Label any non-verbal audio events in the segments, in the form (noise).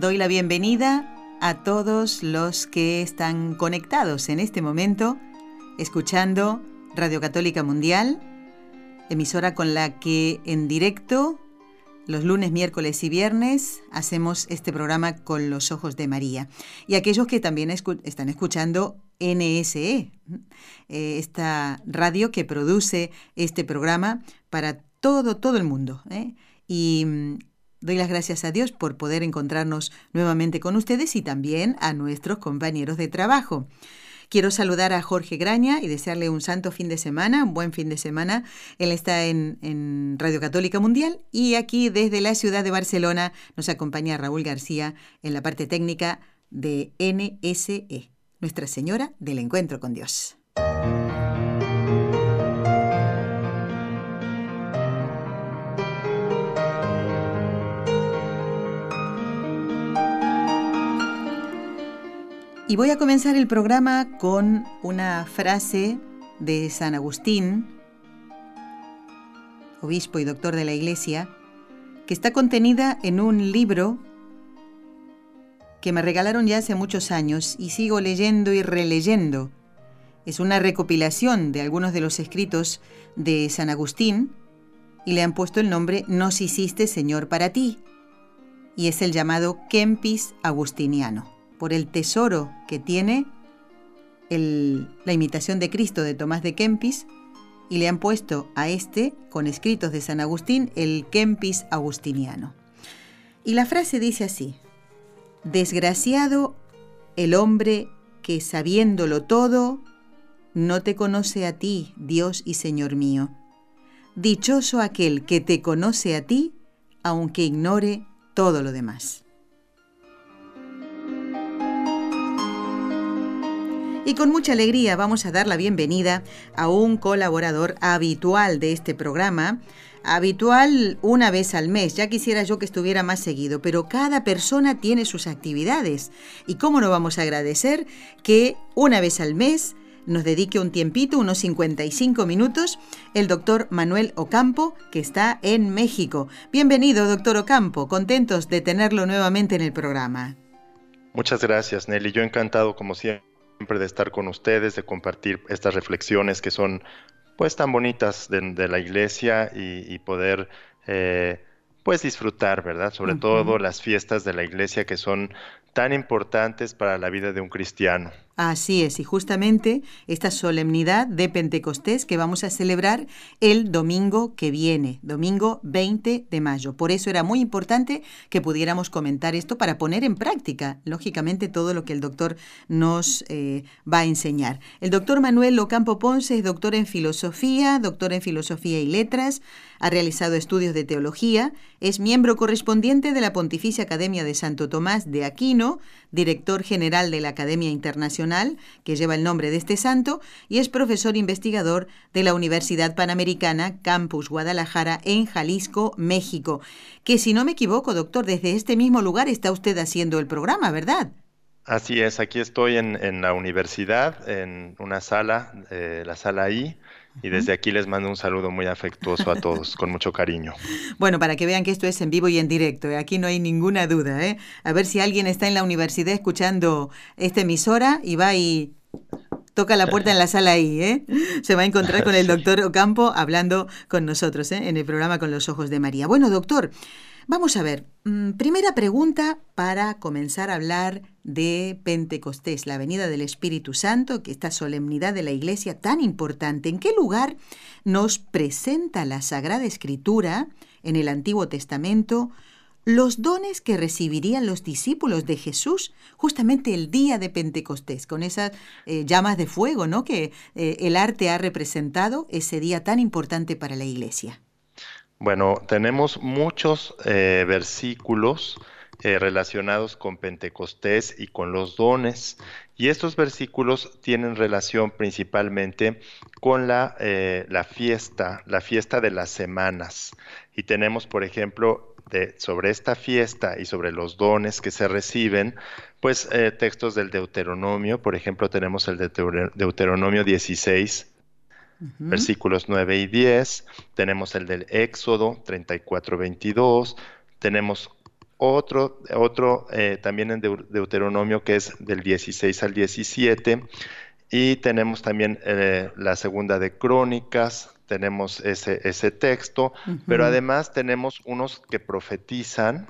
Doy la bienvenida a todos los que están conectados en este momento escuchando Radio Católica Mundial, emisora con la que en directo los lunes, miércoles y viernes hacemos este programa con los ojos de María. Y aquellos que también están escuchando NSE, eh, esta radio que produce este programa para todo, todo el mundo. ¿eh? Y mm, doy las gracias a Dios por poder encontrarnos nuevamente con ustedes y también a nuestros compañeros de trabajo. Quiero saludar a Jorge Graña y desearle un santo fin de semana, un buen fin de semana. Él está en, Radio Católica Mundial y aquí desde la ciudad de Barcelona nos acompaña Raúl García en la parte técnica de NSE, Nuestra Señora del Encuentro con Dios. Y voy a comenzar el programa con una frase de San Agustín, obispo y doctor de la Iglesia, que está contenida en un libro que me regalaron ya hace muchos años y sigo leyendo y releyendo. Es una recopilación de algunos de los escritos de San Agustín y le han puesto el nombre Nos hiciste Señor para ti, y es el llamado Kempis Agustiniano por el tesoro que tiene la imitación de Cristo de Tomás de Kempis y le han puesto a este, con escritos de San Agustín, el Kempis agustiniano. Y la frase dice así, Desgraciado el hombre que sabiéndolo todo, no te conoce a ti, Dios y Señor mío. Dichoso aquel que te conoce a ti, aunque ignore todo lo demás. Y con mucha alegría vamos a dar la bienvenida a un colaborador habitual de este programa, habitual una vez al mes. Ya quisiera yo que estuviera más seguido, pero cada persona tiene sus actividades. ¿Y cómo no vamos a agradecer que una vez al mes nos dedique un tiempito, unos 55 minutos, el doctor Manuel Ocampo, que está en México. Bienvenido, doctor Ocampo, contentos de tenerlo nuevamente en el programa. Muchas gracias, Nelly. Yo encantado, como siempre siempre de estar con ustedes, de compartir estas reflexiones que son pues tan bonitas de, la iglesia y, poder eh, pues disfrutar, ¿verdad? Sobre todo las fiestas de la iglesia que son tan importantes para la vida de un cristiano. Así es, y justamente esta solemnidad de Pentecostés que vamos a celebrar el domingo que viene, domingo 20 de mayo. Por eso era muy importante que pudiéramos comentar esto para poner en práctica, lógicamente, todo lo que el doctor nos eh, va a enseñar. El doctor Manuel Locampo Ponce es doctor en filosofía, doctor en filosofía y letras, ha realizado estudios de teología, es miembro correspondiente de la Pontificia Academia de Santo Tomás de Aquino, director general de la Academia Internacional, que lleva el nombre de este santo, y es profesor investigador de la Universidad Panamericana, Campus Guadalajara, en Jalisco, México. Que si no me equivoco, doctor, desde este mismo lugar está usted haciendo el programa, ¿verdad? Así es, aquí estoy en, la universidad, en una sala, eh, la sala I, y desde aquí les mando un saludo muy afectuoso a todos, con mucho cariño. (laughs) Bueno, para que vean que esto es en vivo y en directo, ¿eh? aquí no hay ninguna duda. ¿eh? A ver si alguien está en la universidad escuchando esta emisora y va y toca la puerta en la sala ahí, ¿eh? Se va a encontrar con el (laughs) doctor Ocampo hablando con nosotros, ¿eh? En el programa Con los Ojos de María. Bueno, doctor, Vamos a ver, mm, primera pregunta para comenzar a hablar de Pentecostés, la venida del Espíritu Santo, que esta solemnidad de la Iglesia tan importante. ¿En qué lugar nos presenta la Sagrada Escritura en el Antiguo Testamento los dones que recibirían los discípulos de Jesús justamente el día de Pentecostés, con esas eh, llamas de fuego, ¿no? Que eh, el arte ha representado ese día tan importante para la Iglesia. Bueno, tenemos muchos eh, versículos eh, relacionados con Pentecostés y con los dones. Y estos versículos tienen relación principalmente con la, eh, la fiesta, la fiesta de las semanas. Y tenemos, por ejemplo, de, sobre esta fiesta y sobre los dones que se reciben, pues textos del Deuteronomio, por ejemplo, tenemos el de Deuteronomio 16, versículos 9 y 10, tenemos el del Éxodo 34, 22, tenemos otro, otro eh, también en Deuteronomio que es del 16 al 17, y tenemos también eh, la segunda de Crónicas, tenemos ese, ese texto, pero además tenemos unos que profetizan,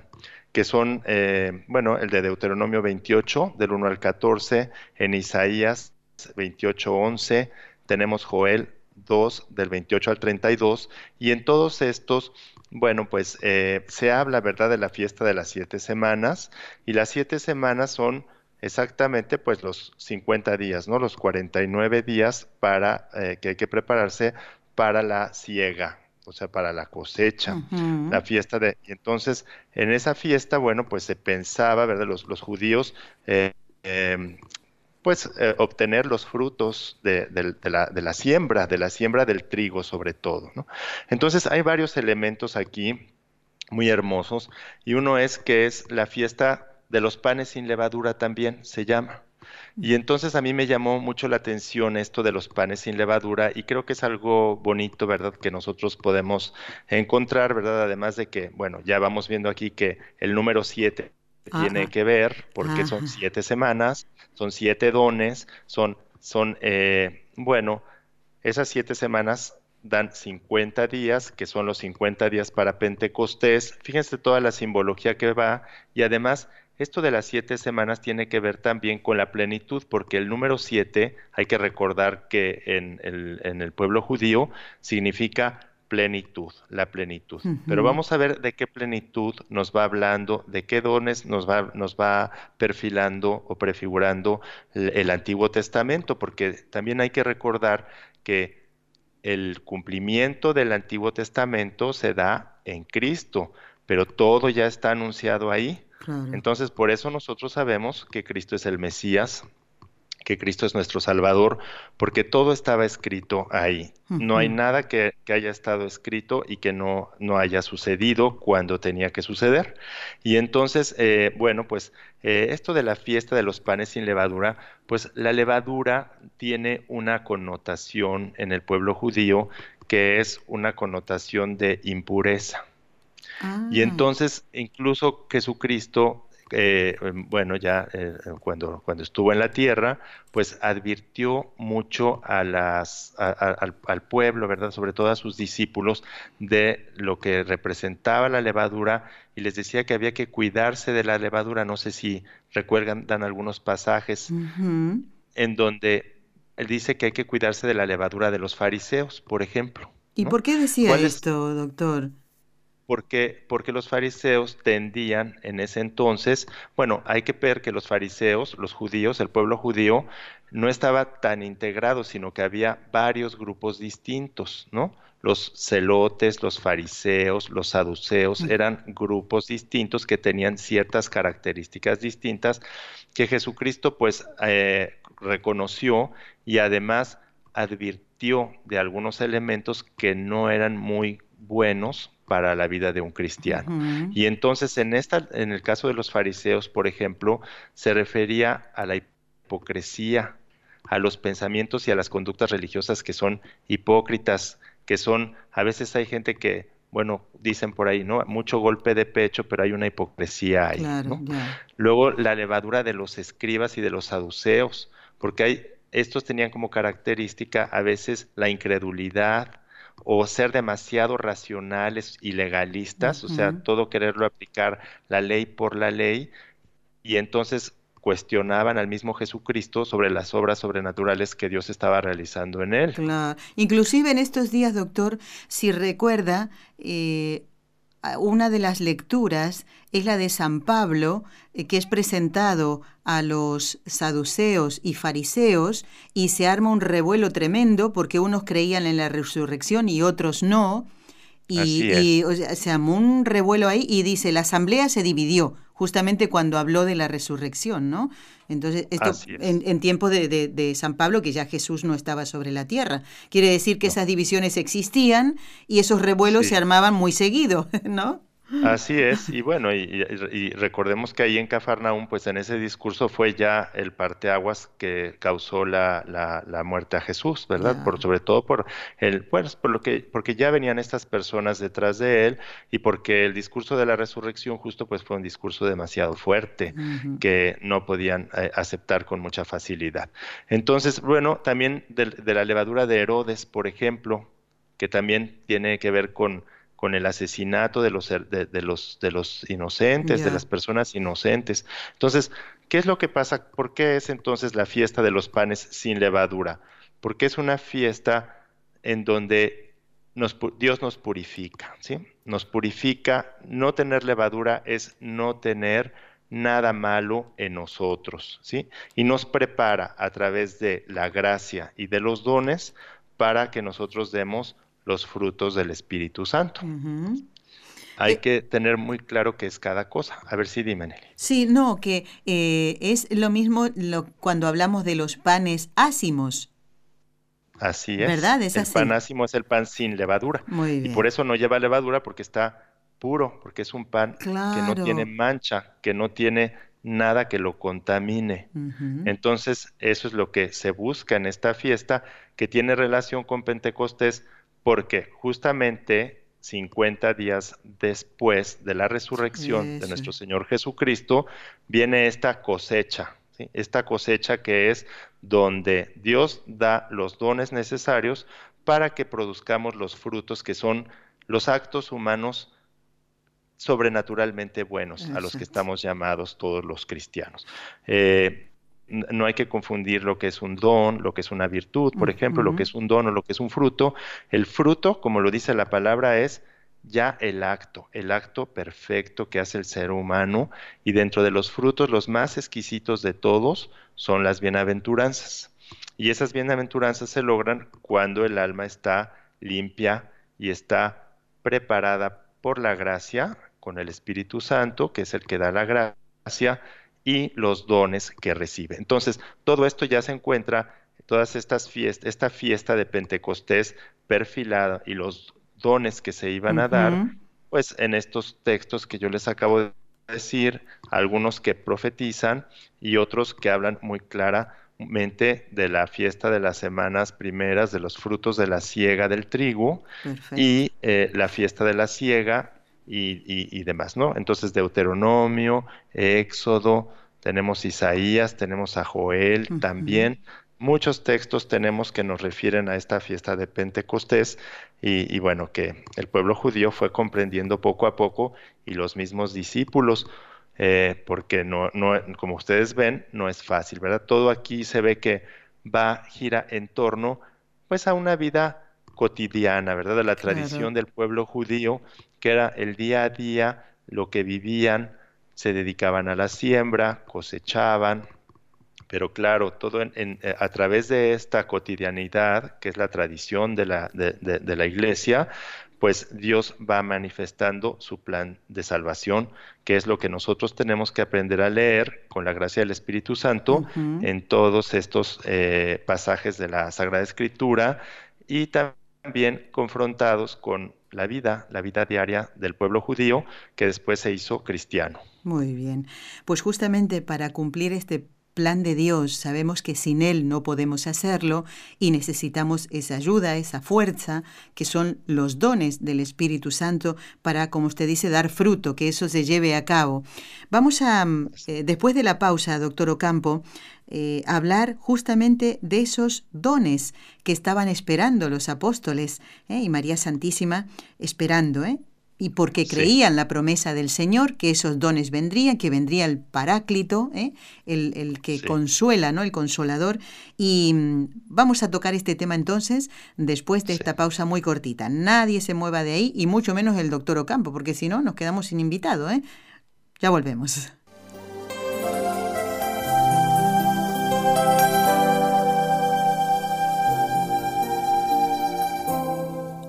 que son, eh, bueno, el de Deuteronomio 28, del 1 al 14, en Isaías 28, 11, tenemos Joel 2, del 28 al 32, y en todos estos, bueno, pues eh, se habla, ¿verdad?, de la fiesta de las siete semanas, y las siete semanas son exactamente pues los 50 días, ¿no? Los 49 días para eh, que hay que prepararse para la siega, o sea, para la cosecha, la fiesta de... Y entonces, en esa fiesta, bueno, pues se pensaba, ¿verdad? Los, los judíos, eh, em, pues, eh, obtener los frutos de, la, siembra, de la siembra del trigo sobre todo. Entonces, hay varios elementos aquí muy hermosos, y uno es que es la fiesta de los panes sin levadura también, se llama. Y entonces a mí me llamó mucho la atención esto de los panes sin levadura y creo que es algo bonito, ¿verdad? Que nosotros podemos encontrar, ¿verdad? Además de que, bueno, ya vamos viendo aquí que el número 7 tiene que ver porque son siete semanas, son siete dones, son, son eh, bueno, esas siete semanas dan 50 días, que son los 50 días para Pentecostés. Fíjense toda la simbología que va. Y además esto de las siete semanas tiene que ver también con la plenitud, porque el número siete, hay que recordar que en el, pueblo judío significa plenitud, la plenitud. Pero vamos a ver de qué plenitud nos va hablando, de qué dones nos va, nos va perfilando o prefigurando el Antiguo Testamento, porque también hay que recordar que el cumplimiento del Antiguo Testamento se da en Cristo, pero todo ya está anunciado ahí. Entonces, por eso nosotros sabemos que Cristo es el Mesías, que Cristo es nuestro Salvador, porque todo estaba escrito ahí. No hay nada que, haya estado escrito y que no, no haya sucedido cuando tenía que suceder. Y entonces, eh, bueno, pues eh, esto de la fiesta de los panes sin levadura, pues la levadura tiene una connotación en el pueblo judío que es una connotación de impureza. Y ah. entonces incluso Jesucristo, eh, bueno, ya eh, cuando, cuando estuvo en la tierra, pues advirtió mucho a las, al, pueblo, ¿verdad? Sobre todo a sus discípulos, de lo que representaba la levadura y les decía que había que cuidarse de la levadura. No sé si recuerdan, dan algunos pasajes en donde él dice que hay que cuidarse de la levadura de los fariseos, por ejemplo. ¿Y por qué decía esto, doctor? Porque, porque los fariseos tendían en ese entonces, bueno, hay que ver que los fariseos, los judíos, el pueblo judío, no estaba tan integrado, sino que había varios grupos distintos, ¿no? Los celotes, los fariseos, los saduceos, eran grupos distintos que tenían ciertas características distintas que Jesucristo pues eh, reconoció y además advirtió de algunos elementos que no eran muy buenos para la vida de un cristiano. Y entonces en esta en el caso de los fariseos, por ejemplo, se refería a la hipocresía, a los pensamientos y a las conductas religiosas que son hipócritas, que son a veces hay gente que bueno, dicen por ahí, ¿no? Mucho golpe de pecho, pero hay una hipocresía ahí, Luego la levadura de los escribas y de los saduceos, porque hay estos tenían como característica a veces la incredulidad, o ser demasiado racionales y legalistas, o sea, todo quererlo aplicar la ley por la ley, y entonces cuestionaban al mismo Jesucristo sobre las obras sobrenaturales que Dios estaba realizando en él. Claro. Inclusive en estos días, doctor, si recuerda, eh, una de las lecturas es la de San Pablo, eh, que es presentado a los saduceos y fariseos y se arma un revuelo tremendo porque unos creían en la resurrección y otros no. Y, se armó un revuelo ahí y dice, la asamblea se dividió justamente cuando habló de la resurrección, ¿no? Entonces, esto en, tiempo de, San Pablo, que ya Jesús no estaba sobre la tierra. Quiere decir que esas divisiones existían y esos revuelos se armaban muy seguido, (laughs) ¿no? Así es, y bueno, y, recordemos que ahí en Cafarnaúm, pues en ese discurso fue ya el parteaguas que causó la, la, muerte a Jesús, ¿verdad? Por, sobre todo por el, pues, por lo que, porque ya venían estas personas detrás de él y porque el discurso de la resurrección justo pues fue un discurso demasiado fuerte que no podían eh, aceptar con mucha facilidad. Entonces, bueno, también de la levadura de Herodes, por ejemplo, que también tiene que ver con con el asesinato de los, de, los, de los inocentes, de las personas inocentes. Entonces, ¿qué es lo que pasa? ¿Por qué es entonces la fiesta de los panes sin levadura? Porque es una fiesta en donde nos, Dios nos purifica, ¿sí? Nos purifica, no tener levadura es no tener nada malo en nosotros, ¿sí? Y nos prepara a través de la gracia y de los dones para que nosotros demos los frutos del Espíritu Santo. Hay eh, que tener muy claro qué es cada cosa. A ver si dime, Nelly. Sí, no, que eh, es lo mismo lo, cuando hablamos de los panes ácimos. Así es. ¿Verdad? el pan ácimo es el pan sin levadura. Muy bien. Y por eso no lleva levadura porque está puro, porque es un pan que no tiene mancha, que no tiene nada que lo contamine. Entonces, eso es lo que se busca en esta fiesta, que tiene relación con Pentecostés, porque justamente 50 días después de la resurrección de nuestro Señor Jesucristo, viene esta cosecha, esta cosecha que es donde Dios da los dones necesarios para que produzcamos los frutos que son los actos humanos sobrenaturalmente buenos a los que estamos llamados todos los cristianos. Eh, no hay que confundir lo que es un don, lo que es una virtud, por ejemplo, lo que es un don o lo que es un fruto. El fruto, como lo dice la palabra, es ya el acto, el acto perfecto que hace el ser humano y dentro de los frutos los más exquisitos de todos son las bienaventuranzas. Y esas bienaventuranzas se logran cuando el alma está limpia y está preparada por la gracia con el Espíritu Santo, que es el que da la gracia, y los dones que recibe. Entonces, todo esto ya se encuentra, todas estas fiestas, esta fiesta de Pentecostés perfilada y los dones que se iban a dar, pues en estos textos que yo les acabo de decir, algunos que profetizan y otros que hablan muy claramente de la fiesta de las semanas primeras, de los frutos de la siega del trigo y eh, la fiesta de la siega y, demás, ¿no? Entonces Deuteronomio, Éxodo, tenemos Isaías, tenemos a Joel también. Muchos textos tenemos que nos refieren a esta fiesta de Pentecostés y, bueno, que el pueblo judío fue comprendiendo poco a poco y los mismos discípulos, eh, porque no, no, como ustedes ven, no es fácil, ¿verdad? Todo aquí se ve que va, gira en torno pues a una vida cotidiana, ¿verdad? De la tradición del pueblo judío, que era el día a día, lo que vivían, se dedicaban a la siembra, cosechaban, pero claro, todo en, eh, a través de esta cotidianidad, que es la tradición de la, de, la iglesia, pues Dios va manifestando su plan de salvación, que es lo que nosotros tenemos que aprender a leer con la gracia del Espíritu Santo en todos estos eh, pasajes de la Sagrada Escritura y también también confrontados con la vida, la vida diaria del pueblo judío que después se hizo cristiano. Muy bien. Pues justamente para cumplir este plan de Dios, sabemos que sin Él no podemos hacerlo y necesitamos esa ayuda, esa fuerza, que son los dones del Espíritu Santo para, como usted dice, dar fruto, que eso se lleve a cabo. Vamos a, eh, después de la pausa, doctor Ocampo, eh, hablar justamente de esos dones que estaban esperando los apóstoles ¿eh? y María Santísima esperando, ¿eh? Y porque creían la promesa del Señor, que esos dones vendrían, que vendría el Paráclito, ¿eh? el, que consuela, ¿no? el consolador. Y mm, vamos a tocar este tema entonces después de esta pausa muy cortita. Nadie se mueva de ahí y mucho menos el doctor Ocampo, porque si no nos quedamos sin invitado. ¿eh? Ya volvemos.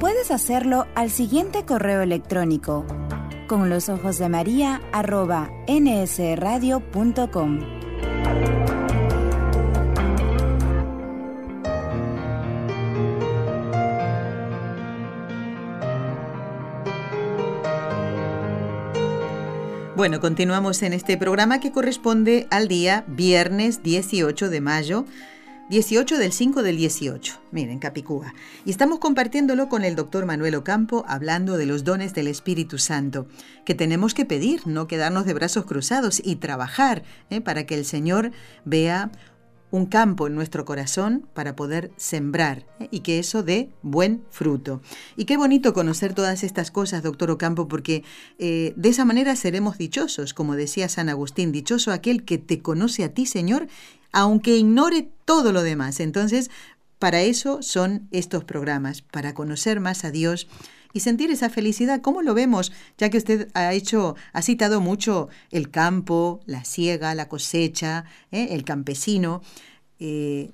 Puedes hacerlo al siguiente correo electrónico con los ojos de María arroba nsradio.com. Bueno, continuamos en este programa que corresponde al día viernes 18 de mayo 18 del 5 del 18, miren, Capicúa. Y estamos compartiéndolo con el doctor Manuel Ocampo, hablando de los dones del Espíritu Santo, que tenemos que pedir, no quedarnos de brazos cruzados y trabajar ¿eh? para que el Señor vea un campo en nuestro corazón para poder sembrar ¿eh? y que eso dé buen fruto. Y qué bonito conocer todas estas cosas, doctor Ocampo, porque eh, de esa manera seremos dichosos, como decía San Agustín, dichoso aquel que te conoce a ti, Señor, aunque ignore todo lo demás. Entonces, para eso son estos programas, para conocer más a Dios y sentir esa felicidad. ¿Cómo lo vemos? Ya que usted ha hecho, ha citado mucho el campo, la siega, la cosecha, ¿eh? el campesino. Eh,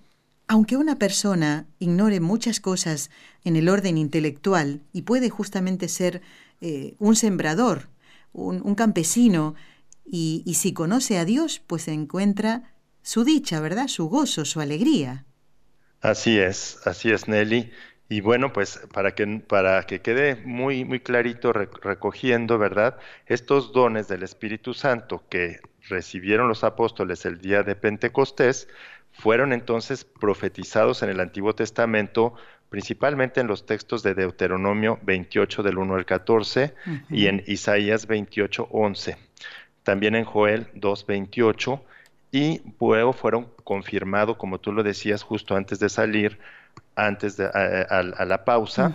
aunque una persona ignore muchas cosas en el orden intelectual y puede justamente ser eh, un sembrador, un, campesino, y, y si conoce a Dios, pues se encuentra su dicha, ¿verdad? Su gozo, su alegría. Así es, así es, Nelly. Y bueno, pues para que, para que quede muy, muy clarito recogiendo, ¿verdad? Estos dones del Espíritu Santo que recibieron los apóstoles el día de Pentecostés, fueron entonces profetizados en el Antiguo Testamento, principalmente en los textos de Deuteronomio 28 del 1 al 14 y en Isaías 28, 11. También en Joel 2, 28 y luego fueron confirmados, como tú lo decías justo antes de salir, antes de a, la pausa,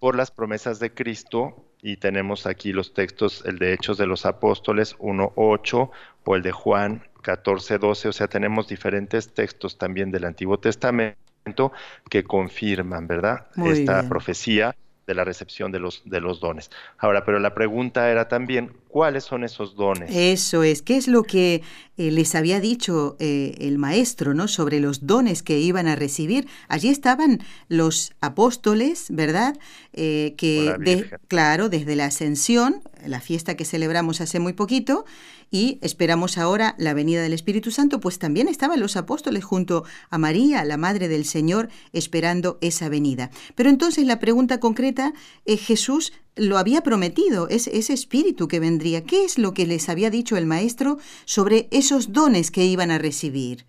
por las promesas de Cristo. Y tenemos aquí los textos, el de Hechos de los Apóstoles 1.8 o el de Juan 14.12. O sea, tenemos diferentes textos también del Antiguo Testamento que confirman, ¿verdad? Esta profecía de la recepción de los, de los dones. Ahora, pero la pregunta era también, ¿cuáles son esos dones? Eso es, ¿qué es lo que eh, les había dicho eh, el maestro, ¿no? Sobre los dones que iban a recibir. Allí estaban los apóstoles, ¿verdad? Eh, que, claro, desde la ascensión, la fiesta que celebramos hace muy poquito, y esperamos ahora la venida del Espíritu Santo, pues también estaban los apóstoles junto a María, la Madre del Señor, esperando esa venida. Pero entonces la pregunta concreta, es Jesús lo había prometido, es ese espíritu que vendría. ¿Qué es lo que les había dicho el Maestro sobre esos dones que iban a recibir?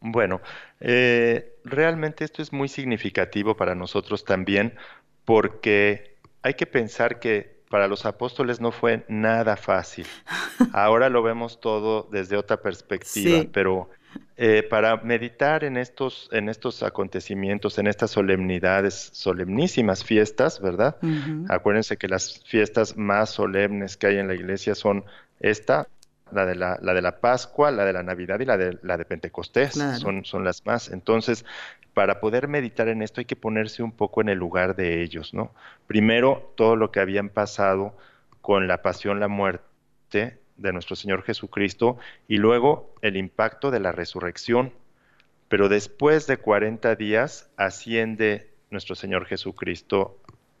Bueno, eh, realmente esto es muy significativo para nosotros también porque hay que pensar que para los apóstoles no fue nada fácil. (laughs) Ahora lo vemos todo desde otra perspectiva, pero eh, para meditar en estos, en estos acontecimientos, en estas solemnidades, solemnísimas fiestas, ¿verdad? Acuérdense que las fiestas más solemnes que hay en la iglesia son esta, la de la, la de la Pascua, la de la Navidad y la de, la de Pentecostés, son, son las más. Entonces, para poder meditar en esto hay que ponerse un poco en el lugar de ellos, ¿no? Primero, todo lo que habían pasado con la pasión, la muerte de nuestro Señor Jesucristo y luego el impacto de la resurrección. Pero después de 40 días asciende nuestro Señor Jesucristo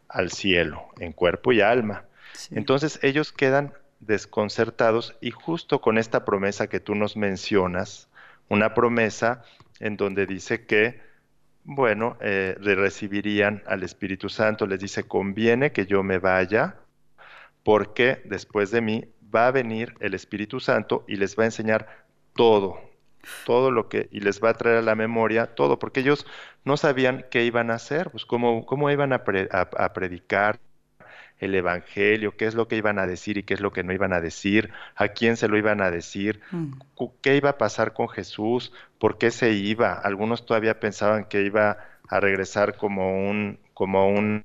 al cielo, en cuerpo y alma. Entonces ellos quedan desconcertados y justo con esta promesa que tú nos mencionas, una promesa en donde dice que bueno, eh, recibirían al Espíritu Santo. Les dice, conviene que yo me vaya, porque después de mí va a venir el Espíritu Santo y les va a enseñar todo, todo lo que, y les va a traer a la memoria todo, porque ellos no sabían qué iban a hacer, pues cómo, cómo iban a, a predicar, el Evangelio, qué es lo que iban a decir y qué es lo que no iban a decir, a quién se lo iban a decir, mm. qué iba a pasar con Jesús, por qué se iba. Algunos todavía pensaban que iba a regresar como un, como un,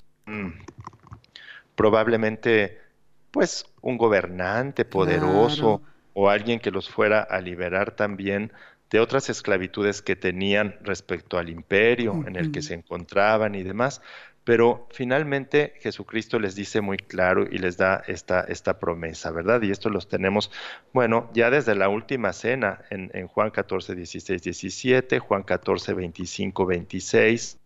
probablemente pues un gobernante poderoso o alguien que los fuera a liberar también de otras esclavitudes que tenían respecto al imperio en el que se encontraban y demás. Pero finalmente Jesucristo les dice muy claro y les da esta, esta promesa, ¿verdad? Y esto los tenemos, bueno, ya desde la última cena en, en Juan 14, 16, 17, Juan 14, 25, 26.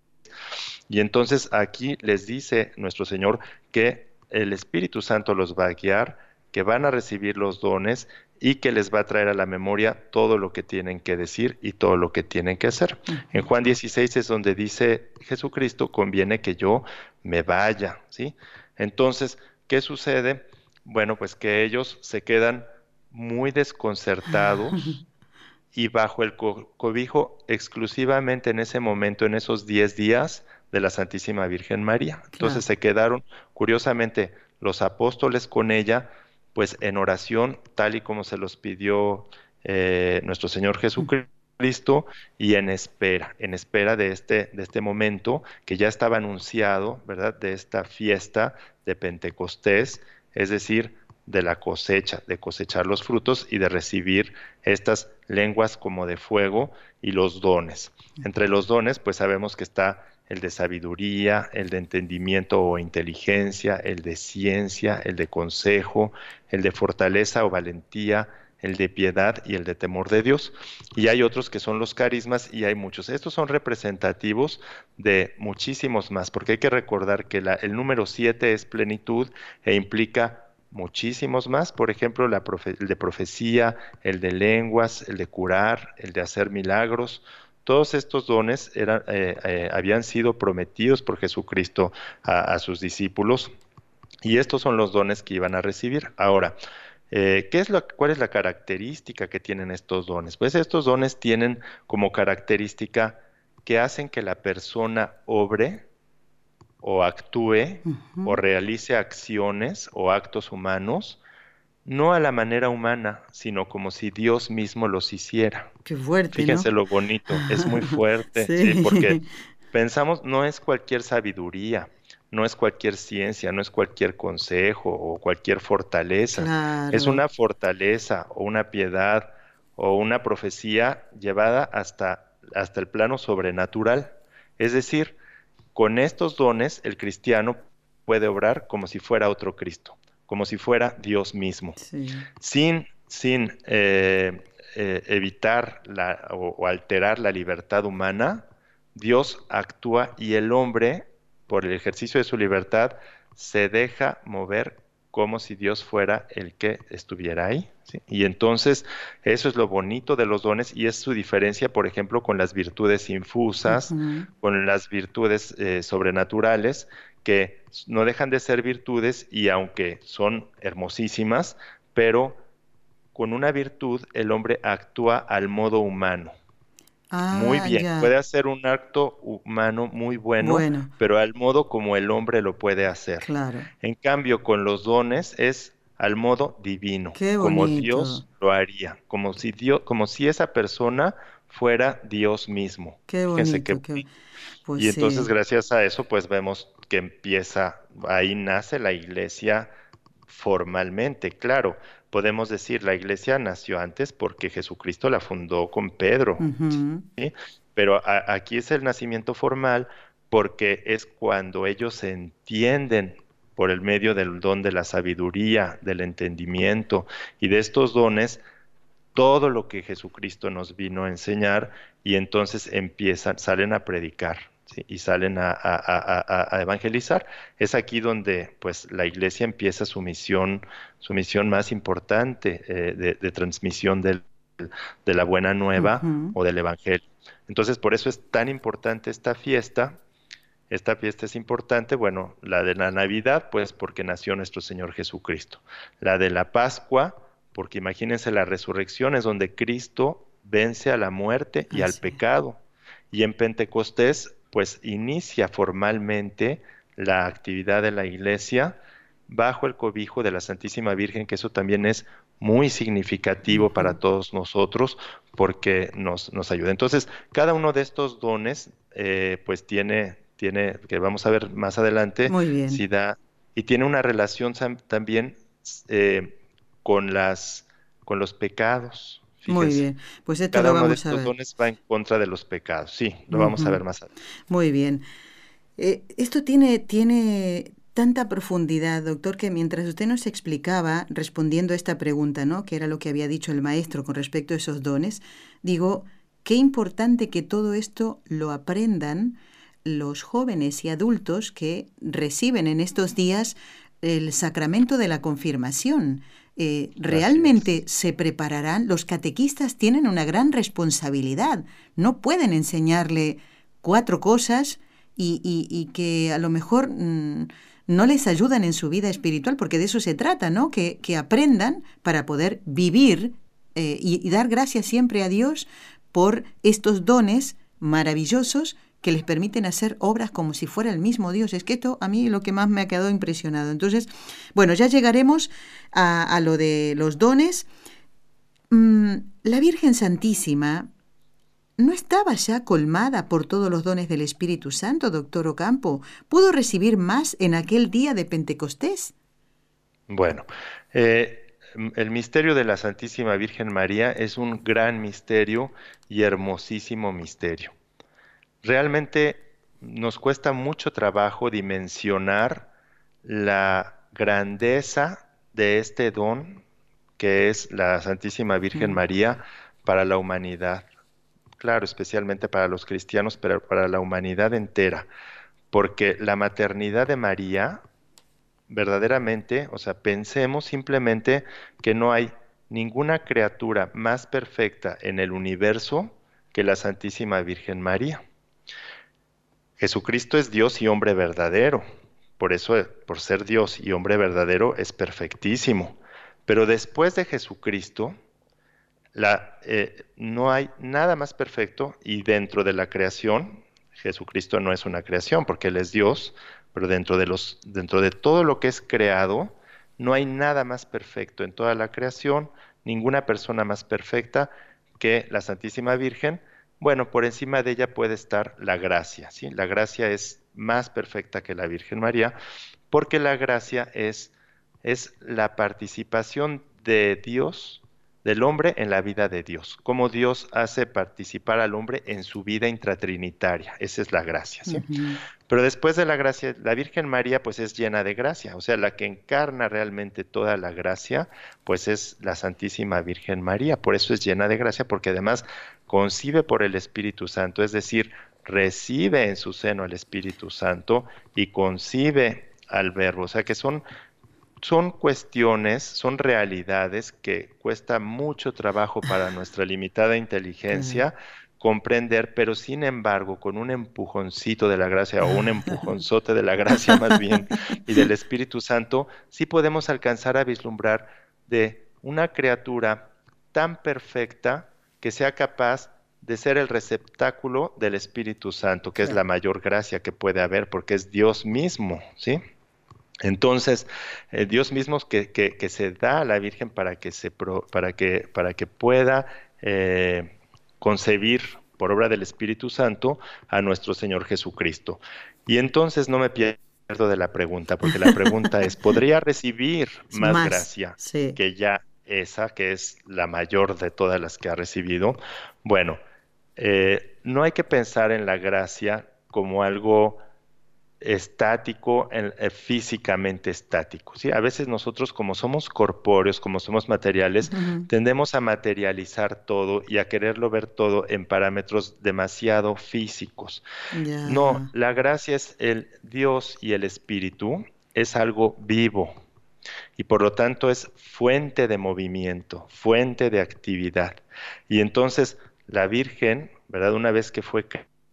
Y entonces aquí les dice nuestro Señor que el Espíritu Santo los va a guiar, que van a recibir los dones y que les va a traer a la memoria todo lo que tienen que decir y todo lo que tienen que hacer. En Juan 16 es donde dice Jesucristo, conviene que yo me vaya, ¿sí? Entonces, ¿qué sucede? Bueno, pues que ellos se quedan muy desconcertados (laughs) y bajo el cobijo exclusivamente en ese momento, en esos 10 días de la Santísima Virgen María. Entonces se quedaron, curiosamente, los apóstoles con ella, pues en oración, tal y como se los pidió eh, nuestro Señor Jesucristo, y en espera, en espera de este, de este momento que ya estaba anunciado, ¿verdad? De esta fiesta de Pentecostés, es decir, de la cosecha, de cosechar los frutos y de recibir estas lenguas como de fuego y los dones. Entre los dones, pues sabemos que está el de sabiduría, el de entendimiento o inteligencia, el de ciencia, el de consejo, el de fortaleza o valentía, el de piedad y el de temor de Dios. Y hay otros que son los carismas y hay muchos. Estos son representativos de muchísimos más, porque hay que recordar que el número 7 es plenitud e implica muchísimos más, por ejemplo, el de profecía, el de lenguas, el de curar, el de hacer milagros, todos estos dones eran, eh, eh, habían sido prometidos por Jesucristo a, sus discípulos y estos son los dones que iban a recibir. Ahora, eh, ¿qué es lo, ¿cuál es la característica que tienen estos dones? Pues estos dones tienen como característica que hacen que la persona obre o actúe o realice acciones o actos humanos no a la manera humana, sino como si Dios mismo los hiciera. Qué fuerte. Fíjense lo bonito, es muy (laughs) fuerte, sí. porque pensamos, no es cualquier sabiduría, no es cualquier ciencia, no es cualquier consejo o cualquier fortaleza, es una fortaleza o una piedad o una profecía llevada hasta, hasta el plano sobrenatural. Es decir, con estos dones el cristiano puede obrar como si fuera otro Cristo como si fuera Dios mismo, sin, sin eh, eh, evitar la, o, alterar la libertad humana, Dios actúa y el hombre, por el ejercicio de su libertad, se deja mover como si Dios fuera el que estuviera ahí. Y entonces eso es lo bonito de los dones y es su diferencia, por ejemplo, con las virtudes infusas, con las virtudes eh, sobrenaturales, que no dejan de ser virtudes y aunque son hermosísimas, pero con una virtud el hombre actúa al modo humano. muy ah, bien, puede hacer un acto humano muy bueno, pero al modo como el hombre lo puede hacer. Claro. En cambio, con los dones es al modo divino, como Dios lo haría, como si Dios, como si esa persona fuera Dios mismo. Qué bonito. Pues y entonces gracias a eso pues vemos que empieza, ahí nace la iglesia formalmente, claro. Podemos decir, la iglesia nació antes porque Jesucristo la fundó con Pedro, pero aquí es el nacimiento formal porque es cuando ellos se entienden por el medio del don de la sabiduría, del entendimiento y de estos dones, todo lo que Jesucristo nos vino a enseñar y entonces empiezan, salen a predicar y salen a, evangelizar. Es aquí donde pues la iglesia empieza su misión, su misión más importante eh, de, transmisión de la buena nueva o del evangelio. Entonces por eso es tan importante esta fiesta. Esta fiesta es importante, bueno, la de la Navidad, pues porque nació nuestro Señor Jesucristo. La de la Pascua, porque imagínense la resurrección es donde Cristo vence a la muerte y al pecado. Y en Pentecostés pues inicia formalmente la actividad de la iglesia bajo el cobijo de la Santísima Virgen, que eso también es muy significativo para todos nosotros porque nos, nos ayuda. Entonces, cada uno de estos dones, eh, pues tiene, tiene, que vamos a ver más adelante, si da y tiene una relación también eh, con, las, con los pecados. Muy bien, pues esto Cada lo uno de vamos a estos ver. dones va en contra de los pecados. Sí, lo vamos a ver más adelante. Muy bien. Eh, esto tiene, tiene tanta profundidad, doctor, que mientras usted nos explicaba, respondiendo a esta pregunta, ¿no? Que era lo que había dicho el maestro con respecto a esos dones, digo, qué importante que todo esto lo aprendan los jóvenes y adultos que reciben en estos días el sacramento de la confirmación. Eh, realmente se prepararán, los catequistas tienen una gran responsabilidad, no pueden enseñarle cuatro cosas y, y, que a lo mejor mm, no les ayudan en su vida espiritual, porque de eso se trata, ¿no? Que, que aprendan para poder vivir eh, y, y dar gracias siempre a Dios por estos dones maravillosos que les permiten hacer obras como si fuera el mismo Dios. Es que esto a mí lo que más me ha quedado impresionado. Entonces, bueno, ya llegaremos a, lo de los dones. Mm, la Virgen Santísima ¿No estaba ya colmada por todos los dones del Espíritu Santo, doctor Ocampo? ¿Pudo recibir más en aquel día de Pentecostés? Bueno, eh, el misterio de la Santísima Virgen María es un gran misterio y hermosísimo misterio. Realmente nos cuesta mucho trabajo dimensionar la grandeza de este don que es la Santísima Virgen María para la humanidad. Claro, especialmente para los cristianos, pero para la humanidad entera. Porque la maternidad de María, verdaderamente, o sea, pensemos simplemente que no hay ninguna criatura más perfecta en el universo que la Santísima Virgen María. Jesucristo es Dios y hombre verdadero. Por eso, por ser Dios y hombre verdadero, es perfectísimo. Pero después de Jesucristo, eh, no hay nada más perfecto y dentro de la creación, Jesucristo no es una creación porque Él es Dios, pero dentro de, los, dentro de todo lo que es creado, no hay nada más perfecto en toda la creación, ninguna persona más perfecta que la Santísima Virgen. Bueno, por encima de ella puede estar la gracia, ¿sí? La gracia es más perfecta que la Virgen María, porque la gracia es, es la participación de Dios del hombre en la vida de Dios, cómo Dios hace participar al hombre en su vida intratrinitaria. Esa es la gracia. ¿sí? Uh -huh. Pero después de la gracia, la Virgen María pues es llena de gracia, o sea, la que encarna realmente toda la gracia, pues es la Santísima Virgen María. Por eso es llena de gracia, porque además concibe por el Espíritu Santo, es decir, recibe en su seno al Espíritu Santo y concibe al Verbo. O sea, que son son cuestiones, son realidades que cuesta mucho trabajo para nuestra limitada inteligencia comprender, pero sin embargo, con un empujoncito de la gracia o un (laughs) empujonzote de la gracia más bien (laughs) y del Espíritu Santo, sí podemos alcanzar a vislumbrar de una criatura tan perfecta que sea capaz de ser el receptáculo del Espíritu Santo, que es la mayor gracia que puede haber porque es Dios mismo, ¿sí? Entonces, eh, Dios mismo que, que, que, se da a la Virgen para que, se pro, para que, para que pueda eh, concebir por obra del Espíritu Santo a nuestro Señor Jesucristo. Y entonces no me pierdo de la pregunta, porque la pregunta es, (laughs) ¿podría recibir más, más gracia sí. que ya esa, que es la mayor de todas las que ha recibido? Bueno, eh, no hay que pensar en la gracia como algo estático, eh, físicamente estático. ¿sí? A veces nosotros como somos corpóreos, como somos materiales, uh -huh. tendemos a materializar todo y a quererlo ver todo en parámetros demasiado físicos. Yeah. No, la gracia es el Dios y el Espíritu, es algo vivo y por lo tanto es fuente de movimiento, fuente de actividad. Y entonces la Virgen, ¿verdad? Una vez que fue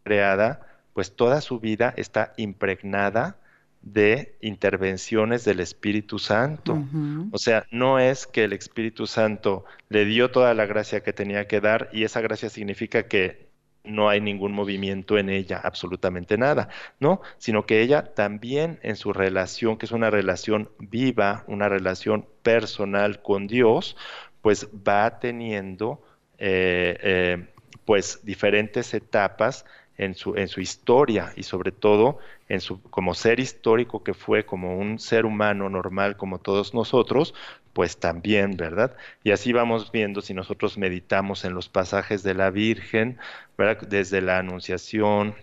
creada, pues toda su vida está impregnada de intervenciones del Espíritu Santo. Uh -huh. O sea, no es que el Espíritu Santo le dio toda la gracia que tenía que dar y esa gracia significa que no hay ningún movimiento en ella, absolutamente nada, ¿no? Sino que ella también en su relación, que es una relación viva, una relación personal con Dios, pues va teniendo eh, eh, pues diferentes etapas en su, en su historia y sobre todo en su, como ser histórico que fue, como un ser humano normal como todos nosotros, pues también, ¿verdad? Y así vamos viendo si nosotros meditamos en los pasajes de la Virgen, ¿verdad? Desde la Anunciación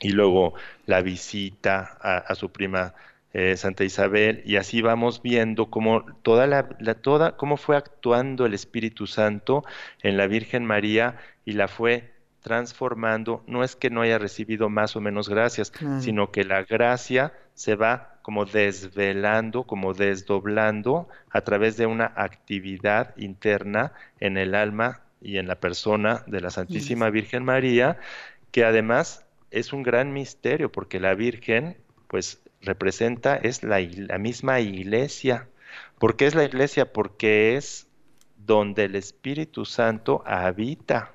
y luego la visita a, su prima eh, Santa Isabel y así vamos viendo cómo toda la, toda cómo fue actuando el Espíritu Santo en la Virgen María y la fue transformando, no es que no haya recibido más o menos gracias, sino que la gracia se va como desvelando, como desdoblando a través de una actividad interna en el alma y en la persona de la Santísima Virgen María, que además es un gran misterio porque la Virgen pues representa, es la, la misma iglesia. ¿Por qué es la iglesia? Porque es donde el Espíritu Santo habita.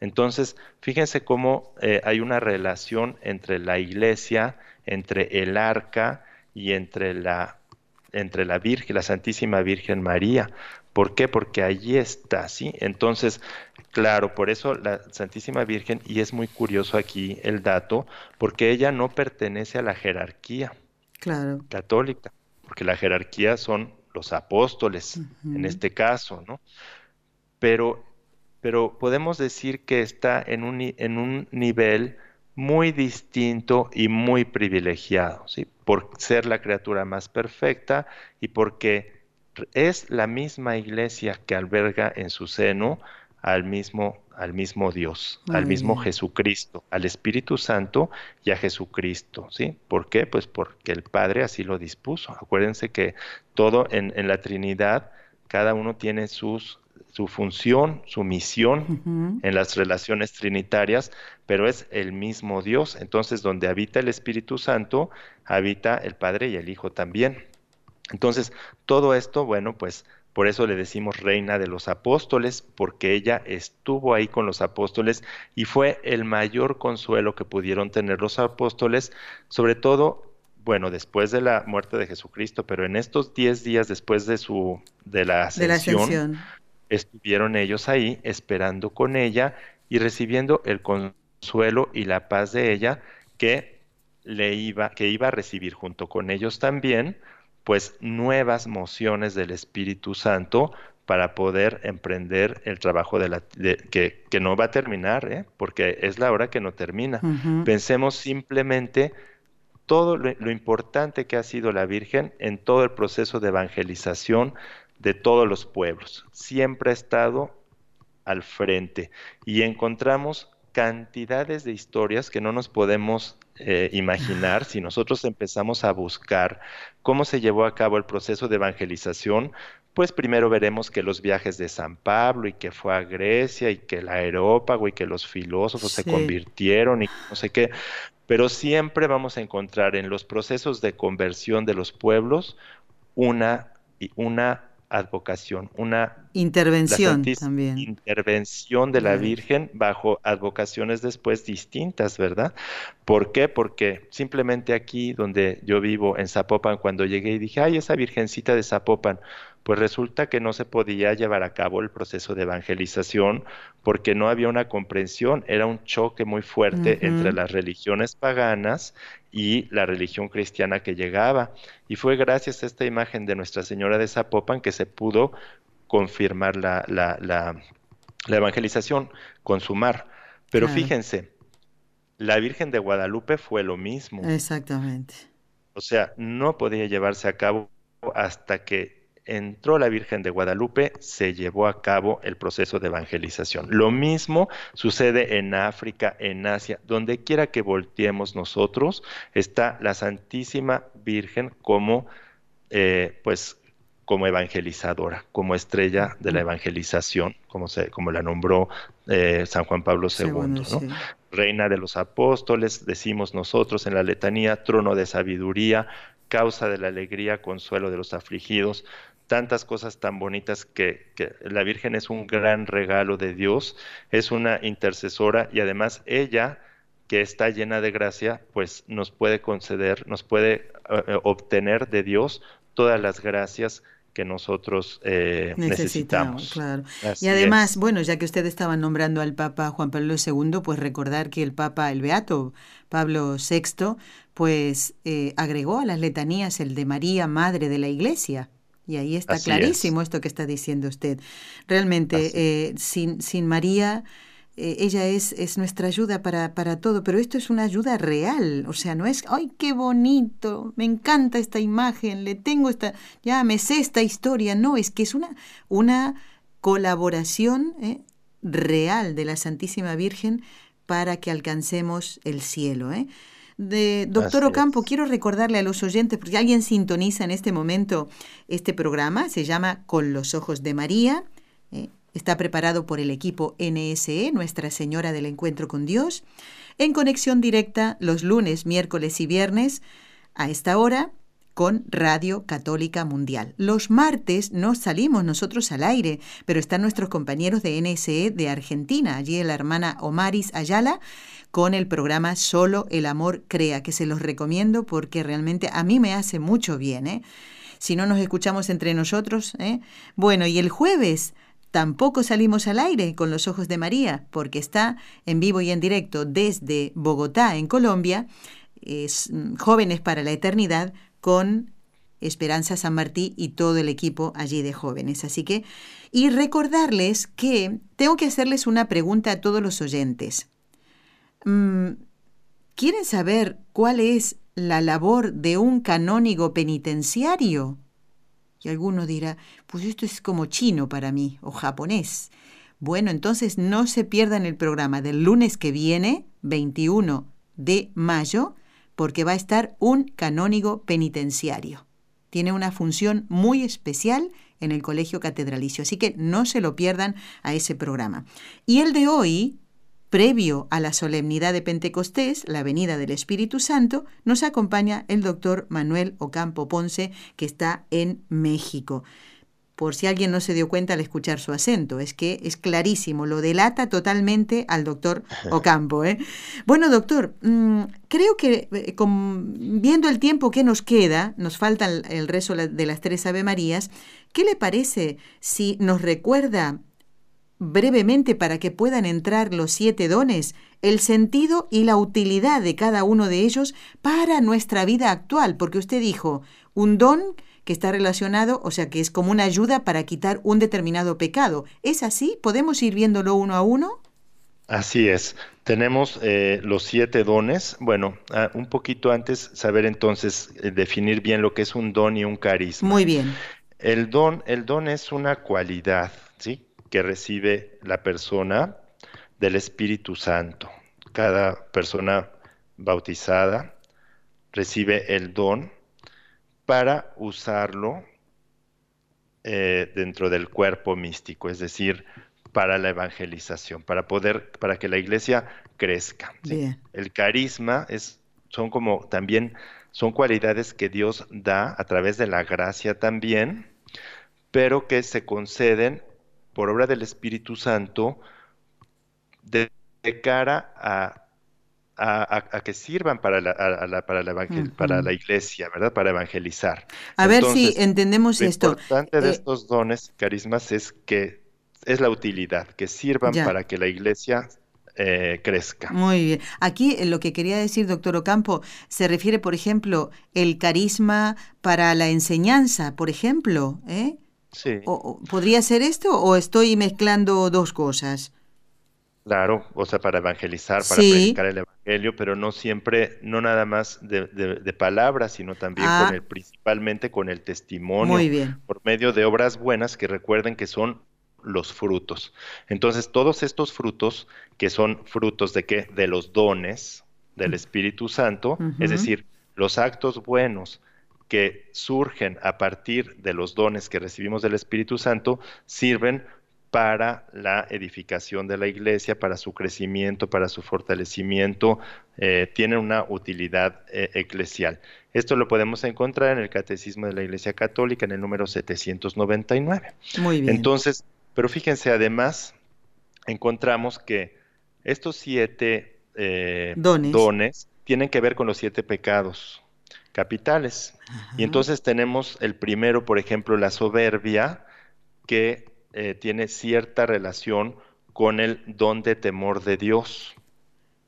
Entonces, fíjense cómo eh, hay una relación entre la iglesia, entre el arca y entre la, entre la Virgen, la Santísima Virgen María. ¿Por qué? Porque allí está, ¿sí? Entonces, claro, por eso la Santísima Virgen, y es muy curioso aquí el dato, porque ella no pertenece a la jerarquía católica, porque la jerarquía son los apóstoles, en este caso, ¿no? Pero pero podemos decir que está en un, en un nivel muy distinto y muy privilegiado, ¿sí? por ser la criatura más perfecta y porque es la misma iglesia que alberga en su seno al mismo, al mismo Dios, al mismo Jesucristo, al Espíritu Santo y a Jesucristo. ¿sí? ¿Por qué? Pues porque el Padre así lo dispuso. Acuérdense que todo en, en la Trinidad, cada uno tiene sus su función, su misión en las relaciones trinitarias, pero es el mismo Dios. Entonces, donde habita el Espíritu Santo, habita el Padre y el Hijo también. Entonces, todo esto, bueno, pues por eso le decimos reina de los apóstoles, porque ella estuvo ahí con los apóstoles y fue el mayor consuelo que pudieron tener los apóstoles, sobre todo bueno, después de la muerte de Jesucristo, pero en estos diez días después de su de la ascensión, estuvieron ellos ahí esperando con ella y recibiendo el consuelo y la paz de ella que le iba que iba a recibir junto con ellos también pues nuevas mociones del Espíritu Santo para poder emprender el trabajo de la que, que, no va a terminar, ¿eh? porque es la hora que no termina. Pensemos simplemente todo lo, importante que ha sido la Virgen en todo el proceso de evangelización de todos los pueblos. Siempre ha estado al frente. Y encontramos cantidades de historias que no nos podemos eh, imaginar si nosotros empezamos a buscar cómo se llevó a cabo el proceso de evangelización, pues primero veremos que los viajes de San Pablo y que fue a Grecia y que el aerópago y que los filósofos se convirtieron y no sé qué, pero siempre vamos a encontrar en los procesos de conversión de los pueblos una, una advocación, una intervención también. Intervención de la Virgen bajo advocaciones después distintas, ¿verdad? ¿Por qué? Porque simplemente aquí donde yo vivo, en Zapopan, cuando llegué y dije, ay, esa Virgencita de Zapopan, pues resulta que no se podía llevar a cabo el proceso de evangelización porque no había una comprensión, era un choque muy fuerte entre las religiones paganas y la religión cristiana que llegaba. Y fue gracias a esta imagen de Nuestra Señora de Zapopan que se pudo confirmar la, la, la, evangelización, consumar. Pero fíjense, la Virgen de Guadalupe fue lo mismo. Exactamente. O sea, no podía llevarse a cabo hasta que entró la Virgen de Guadalupe, se llevó a cabo el proceso de evangelización. Lo mismo sucede en África, en Asia, donde quiera que volteemos nosotros, está la Santísima Virgen como, eh, pues, como evangelizadora, como estrella de la evangelización, como, se, como la nombró eh, San Juan Pablo II, Reina de los apóstoles, decimos nosotros en la letanía, trono de sabiduría, causa de la alegría, consuelo de los afligidos, tantas cosas tan bonitas que, la Virgen es un gran regalo de Dios, es una intercesora y además ella que está llena de gracia, pues nos puede conceder, nos puede eh, eh, obtener de Dios todas las gracias que nosotros eh, necesitamos. Claro. y además, bueno, ya que usted estaba nombrando al Papa Juan Pablo II, pues recordar que el Papa, el Beato Pablo VI, pues eh, agregó a las letanías el de María, Madre de la Iglesia. Y ahí está clarísimo esto que está diciendo usted. Realmente, eh, sin, sin María eh, ella es, es nuestra ayuda para, para, todo, pero esto es una ayuda real, o sea, no es, ay, qué bonito, me encanta esta imagen, le tengo esta, ya me sé esta historia, no, es que es una, una colaboración ¿eh? real de la Santísima Virgen para que alcancemos el cielo. ¿eh? De, doctor Ocampo, quiero recordarle a los oyentes, porque alguien sintoniza en este momento este programa, se llama Con los Ojos de María. ¿eh? Está preparado por el equipo NSE, Nuestra Señora del Encuentro con Dios, en conexión directa los lunes, miércoles y viernes a esta hora con Radio Católica Mundial. Los martes no salimos nosotros al aire, pero están nuestros compañeros de NSE de Argentina, allí la hermana Omaris Ayala, con el programa Solo el Amor Crea, que se los recomiendo porque realmente a mí me hace mucho bien. ¿eh? Si no nos escuchamos entre nosotros, ¿eh? bueno, y el jueves Tampoco salimos al aire con los ojos de María, porque está en vivo y en directo desde Bogotá, en Colombia, mm, Jóvenes para la Eternidad, con Esperanza San Martí y todo el equipo allí de jóvenes. Así que, y recordarles que tengo que hacerles una pregunta a todos los oyentes. Mm, ¿Quieren saber cuál es la labor de un canónigo penitenciario? Y alguno dirá, pues esto es como chino para mí o japonés. Bueno, entonces no se pierdan el programa del lunes que viene, 21 de mayo, porque va a estar un canónigo penitenciario. Tiene una función muy especial en el Colegio Catedralicio, así que no se lo pierdan a ese programa. Y el de hoy, Previo a la solemnidad de Pentecostés, la venida del Espíritu Santo, nos acompaña el doctor Manuel Ocampo Ponce, que está en México. Por si alguien no se dio cuenta al escuchar su acento, es que es clarísimo, lo delata totalmente al doctor (laughs) Ocampo. ¿eh? Bueno, doctor, mm, creo que eh, viendo el tiempo que nos queda, nos falta el, el rezo de las tres Ave Marías, ¿qué le parece si nos recuerda brevemente para que puedan entrar los siete dones, el sentido y la utilidad de cada uno de ellos para nuestra vida actual, porque usted dijo, un don que está relacionado, o sea, que es como una ayuda para quitar un determinado pecado. ¿Es así? ¿Podemos ir viéndolo uno a uno? Así es. Tenemos eh, los siete dones. Bueno, ah, un poquito antes, saber entonces eh, definir bien lo que es un don y un carisma. Muy bien. El don, el don es una cualidad. Que recibe la persona del Espíritu Santo. Cada persona bautizada recibe el don para usarlo eh, dentro del cuerpo místico, es decir, para la evangelización, para poder, para que la iglesia crezca. El carisma es, son como también, son cualidades que Dios da a través de la gracia también, pero que se conceden por obra del Espíritu Santo de, cara a, que sirvan para la, para, la para la iglesia, ¿verdad? Para evangelizar. A ver si entendemos esto. Lo importante de eh, estos dones, carismas, es que es la utilidad, que sirvan para que la iglesia eh, crezca. Muy bien. Aquí eh, lo que quería decir, doctor Ocampo, se refiere, por ejemplo, el carisma para la enseñanza, por ejemplo, ¿eh? O, ¿Podría ser esto o estoy mezclando dos cosas? Claro, o sea, para evangelizar, para predicar el evangelio, pero no siempre, no nada más de, palabras, sino también con ah. el, principalmente con el testimonio, Muy bien. por medio de obras buenas que recuerden que son los frutos. Entonces, todos estos frutos, que son frutos de qué? De los dones del Espíritu Santo, es decir, los actos buenos que surgen a partir de los dones que recibimos del Espíritu Santo sirven para la edificación de la iglesia, para su crecimiento, para su fortalecimiento, eh, tienen una utilidad eh, eclesial. Esto lo podemos encontrar en el Catecismo de la Iglesia Católica en el número 799. Muy bien. Entonces, pero fíjense, además, encontramos que estos siete eh, dones tienen que ver con los siete pecados capitales. Y entonces tenemos el primero, por ejemplo, la soberbia, que eh, tiene cierta relación con el don de temor de Dios.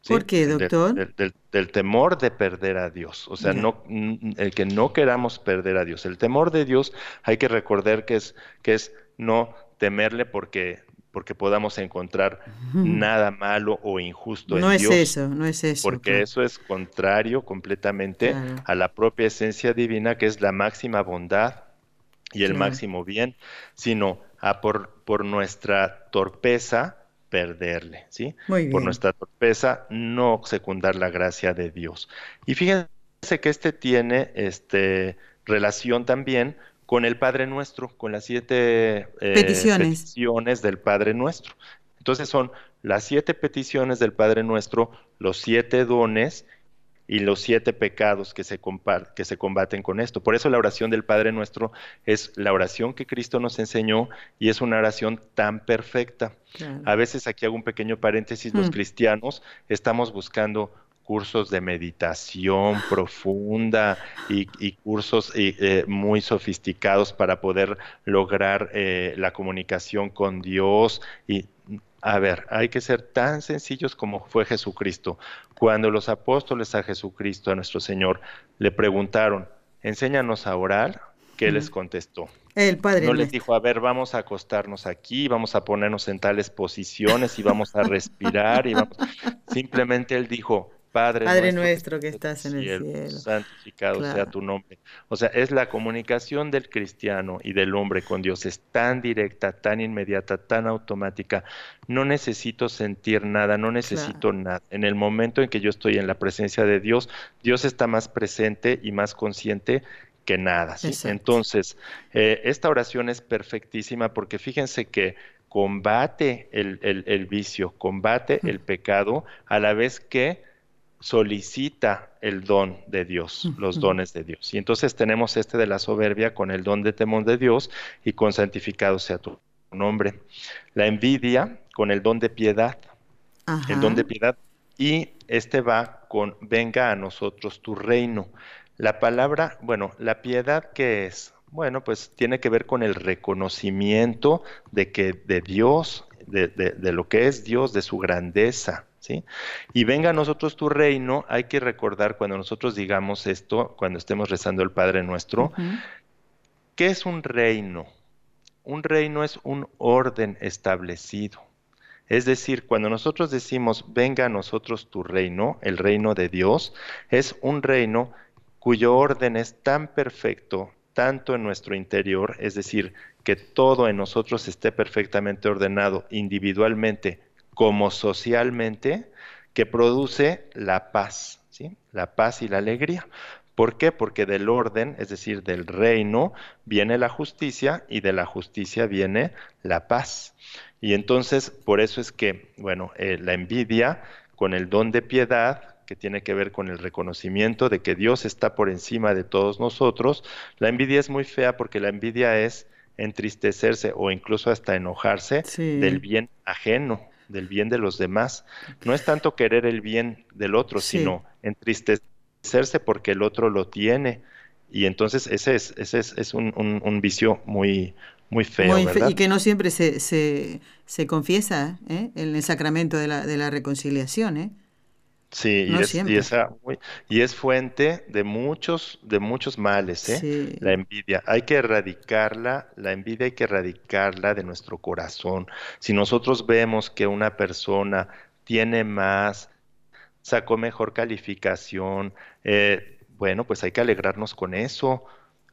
¿Por qué, doctor? Del, temor de perder a Dios. O sea, no, el que no queramos perder a Dios. El temor de Dios hay que recordar que es, que es no temerle porque porque podamos encontrar nada malo o injusto no en Dios. No es eso, no es eso. Porque eso es contrario completamente a la propia esencia divina, que es la máxima bondad y el máximo bien, sino a por, por nuestra torpeza perderle, ¿sí? Por nuestra torpeza no secundar la gracia de Dios. Y fíjense que este tiene este, relación también con el Padre Nuestro, con las siete eh, peticiones. del Padre Nuestro. Entonces son las siete peticiones del Padre Nuestro, los siete dones y los siete pecados que se, que se combaten con esto. Por eso la oración del Padre Nuestro es la oración que Cristo nos enseñó y es una oración tan perfecta. A veces aquí hago un pequeño paréntesis, los mm. cristianos estamos buscando cursos de meditación profunda y, cursos eh, muy sofisticados para poder lograr eh, la comunicación con Dios. Y a ver, hay que ser tan sencillos como fue Jesucristo. Cuando los apóstoles a Jesucristo, a nuestro Señor, le preguntaron, enséñanos a orar, ¿qué les contestó? El Padre no les dijo, a ver, vamos a acostarnos aquí, vamos a ponernos en tales posiciones y vamos a respirar. y vamos... Simplemente él dijo, Padre, nuestro, que estás en el cielo, santificado sea tu nombre. O sea, es la comunicación del cristiano y del hombre con Dios, es tan directa, tan inmediata, tan automática. No necesito sentir nada, no necesito nada. En el momento en que yo estoy en la presencia de Dios, Dios está más presente y más consciente que nada. Entonces, eh, esta oración es perfectísima porque fíjense que combate el, vicio, combate el pecado, a la vez que solicita el don de Dios, los dones de Dios. Y entonces tenemos este de la soberbia con el don de temor de Dios y con santificado sea tu nombre. La envidia con el don de piedad, el don de piedad. Y este va con venga a nosotros tu reino. La palabra, bueno, la piedad que es, bueno, pues tiene que ver con el reconocimiento de que de Dios, de, de lo que es Dios, de su grandeza, y venga a nosotros tu reino, hay que recordar cuando nosotros digamos esto, cuando estemos rezando el Padre Nuestro, ¿qué es un reino? Un reino es un orden establecido. Es decir, cuando nosotros decimos, venga a nosotros tu reino, el reino de Dios, es un reino cuyo orden es tan perfecto, tanto en nuestro interior, es decir, que todo en nosotros esté perfectamente ordenado individualmente como socialmente que produce la paz, ¿sí? la paz y la alegría. ¿Por qué? Porque del orden, es decir, del reino, viene la justicia y de la justicia viene la paz. Y entonces, por eso es que, bueno, eh, la envidia con el don de piedad, que tiene que ver con el reconocimiento de que Dios está por encima de todos nosotros, la envidia es muy fea porque la envidia es entristecerse o incluso hasta enojarse del bien ajeno del bien de los demás. No es tanto querer el bien del otro, sino entristecerse porque el otro lo tiene. Y entonces ese es, ese es, un, vicio muy, muy feo. y que no siempre se, se, se confiesa ¿eh? en el sacramento de la, de la reconciliación. ¿eh? Sí, y, es, y, esa, y, es, fuente de muchos, de muchos males, ¿eh? la envidia. Hay que erradicarla, la envidia hay que erradicarla de nuestro corazón. Si nosotros vemos que una persona tiene más, sacó mejor calificación, eh, bueno, pues hay que alegrarnos con eso.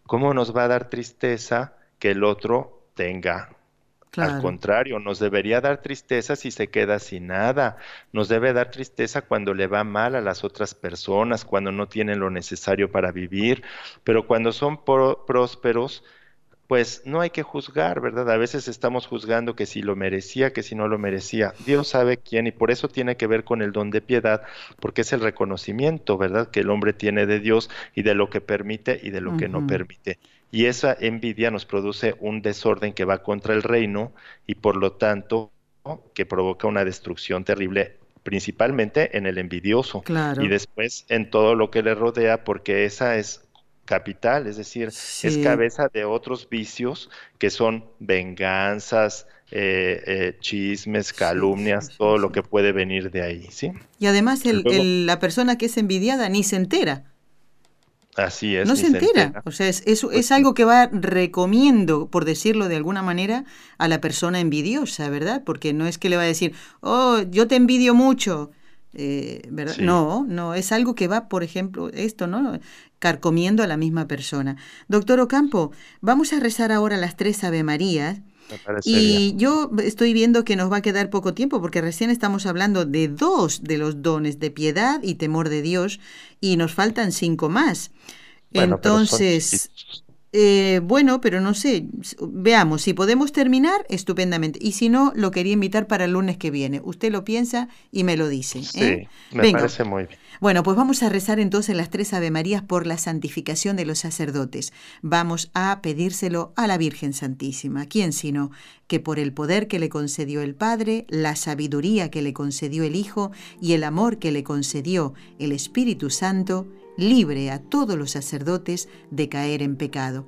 ¿Cómo nos va a dar tristeza que el otro tenga al contrario, nos debería dar tristeza si se queda sin nada. Nos debe dar tristeza cuando le va mal a las otras personas, cuando no tienen lo necesario para vivir. Pero cuando son prósperos, pues no hay que juzgar, ¿verdad? A veces estamos juzgando que si lo merecía, que si no lo merecía. Dios sabe quién y por eso tiene que ver con el don de piedad, porque es el reconocimiento, ¿verdad? Que el hombre tiene de Dios y de lo que permite y de lo que no permite y esa envidia nos produce un desorden que va contra el reino y por lo tanto que provoca una destrucción terrible principalmente en el envidioso Claro. y después en todo lo que le rodea, porque esa es capital, es decir, es cabeza de otros vicios que son venganzas, eh, eh, chismes, calumnias, sí, sí, todo lo que puede venir de ahí, ¿sí? Y además el- Luego- el- la persona que es envidiada ni se entera. Así es. no se entera. O sea, es, es- Pues es algo que va recomiendo, por decirlo de alguna manera, a la persona envidiosa, ¿verdad? Porque no es que le va a decir, oh, yo te envidio mucho. eh, ¿verdad? Sí. No, no, es algo que va, por ejemplo, esto, ¿no? Carcomiendo a la misma persona. Doctor Ocampo, vamos a rezar ahora las tres Ave Marías. Me. Y yo estoy viendo que nos va a quedar poco tiempo porque recién estamos hablando de dos de los dones de piedad y temor de Dios y nos faltan cinco más. Bueno, Entonces, eh, bueno, pero no sé, veamos, si podemos terminar, estupendamente. Y si no, lo quería invitar para el lunes que viene. Usted lo piensa y me lo dice. Sí, ¿eh? me Venga. parece muy bien. Bueno, pues vamos a rezar entonces las tres Ave Marías por la santificación de los sacerdotes. Vamos a pedírselo a la Virgen Santísima. ¿Quién sino que por el poder que le concedió el Padre, la sabiduría que le concedió el Hijo y el amor que le concedió el Espíritu Santo, libre a todos los sacerdotes de caer en pecado?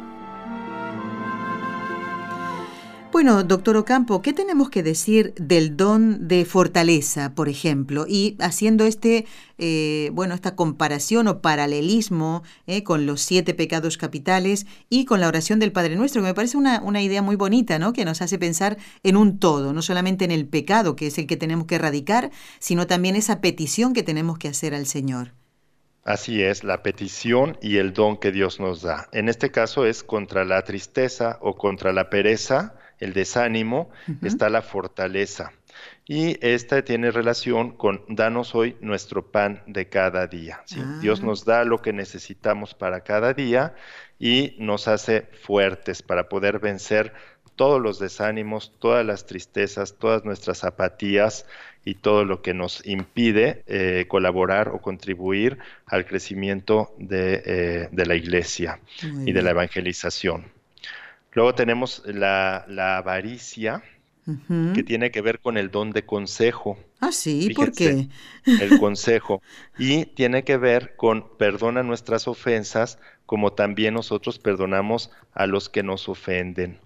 Bueno, doctor Ocampo, ¿qué tenemos que decir del don de fortaleza, por ejemplo? Y haciendo este, eh, bueno, esta comparación o paralelismo eh, con los siete pecados capitales y con la oración del Padre Nuestro, que me parece una, una idea muy bonita, ¿no? Que nos hace pensar en un todo, no solamente en el pecado, que es el que tenemos que erradicar, sino también esa petición que tenemos que hacer al Señor. Así es, la petición y el don que Dios nos da. En este caso es contra la tristeza o contra la pereza, el desánimo, está la fortaleza. Y esta tiene relación con danos hoy nuestro pan de cada día. ¿sí? Ah. Dios nos da lo que necesitamos para cada día y nos hace fuertes para poder vencer todos los desánimos, todas las tristezas, todas nuestras apatías y todo lo que nos impide eh, colaborar o contribuir al crecimiento de, eh, de la iglesia y de la evangelización. Luego tenemos la, la avaricia, que tiene que ver con el don de consejo, Ah, sí, ¿por Fíjense. qué? el consejo, y tiene que ver con perdona nuestras ofensas, como también nosotros perdonamos a los que nos ofenden.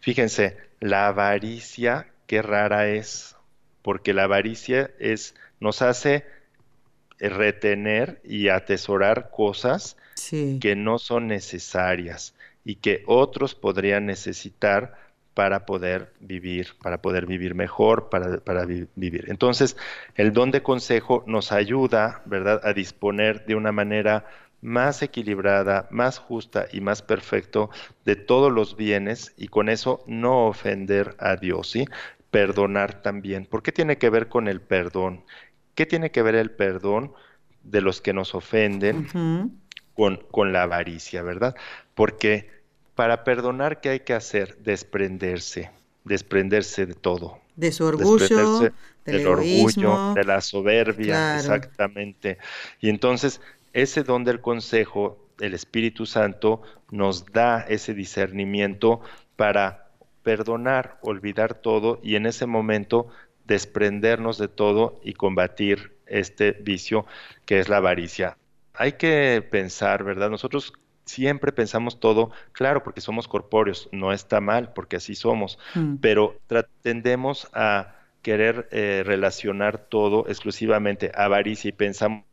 Fíjense, la avaricia, qué rara es, porque la avaricia es, nos hace eh, retener y atesorar cosas Sí. que no son necesarias y que otros podrían necesitar para poder vivir, para poder vivir mejor, para, para vi- vivir. Entonces, el don de consejo nos ayuda, ¿verdad?, a disponer de una manera más equilibrada, más justa y más perfecto de todos los bienes y con eso no ofender a Dios, ¿sí? Perdonar también. ¿Por qué tiene que ver con el perdón? ¿Qué tiene que ver el perdón de los que nos ofenden? Con, con la avaricia, ¿verdad? Porque para perdonar, ¿qué hay que hacer? Desprenderse, desprenderse de todo. De su orgullo, del, del orgullo, de la soberbia, Claro. exactamente. Y entonces, ese don del consejo, el Espíritu Santo, nos da ese discernimiento para perdonar, olvidar todo y en ese momento desprendernos de todo y combatir este vicio que es la avaricia. Hay que pensar, ¿verdad? Nosotros siempre pensamos todo, claro, porque somos corpóreos, no está mal, porque así somos, Mm. pero tendemos a querer eh, relacionar todo exclusivamente a avaricia y pensamos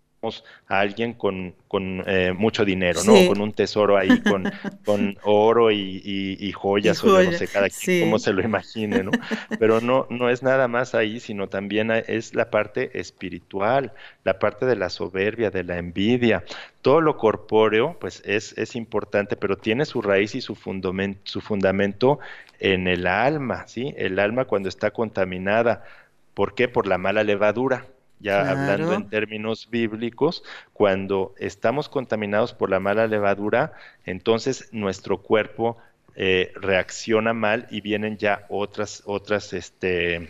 a alguien con, con eh, mucho dinero, ¿no? Con un tesoro ahí, con, (laughs) con oro y, joyas, o yo no sé, cada quien cómo se lo imagine, ¿no? Pero no, no es nada más ahí, sino también es la parte espiritual, la parte de la soberbia, de la envidia. Todo lo corpóreo, pues es, es importante, pero tiene su raíz y su fundamento, su fundamento en el alma, ¿sí? El alma cuando está contaminada. ¿Por qué? Por la mala levadura ya hablando en términos bíblicos, cuando estamos contaminados por la mala levadura, entonces nuestro cuerpo eh, reacciona mal y vienen ya otras, otras, este,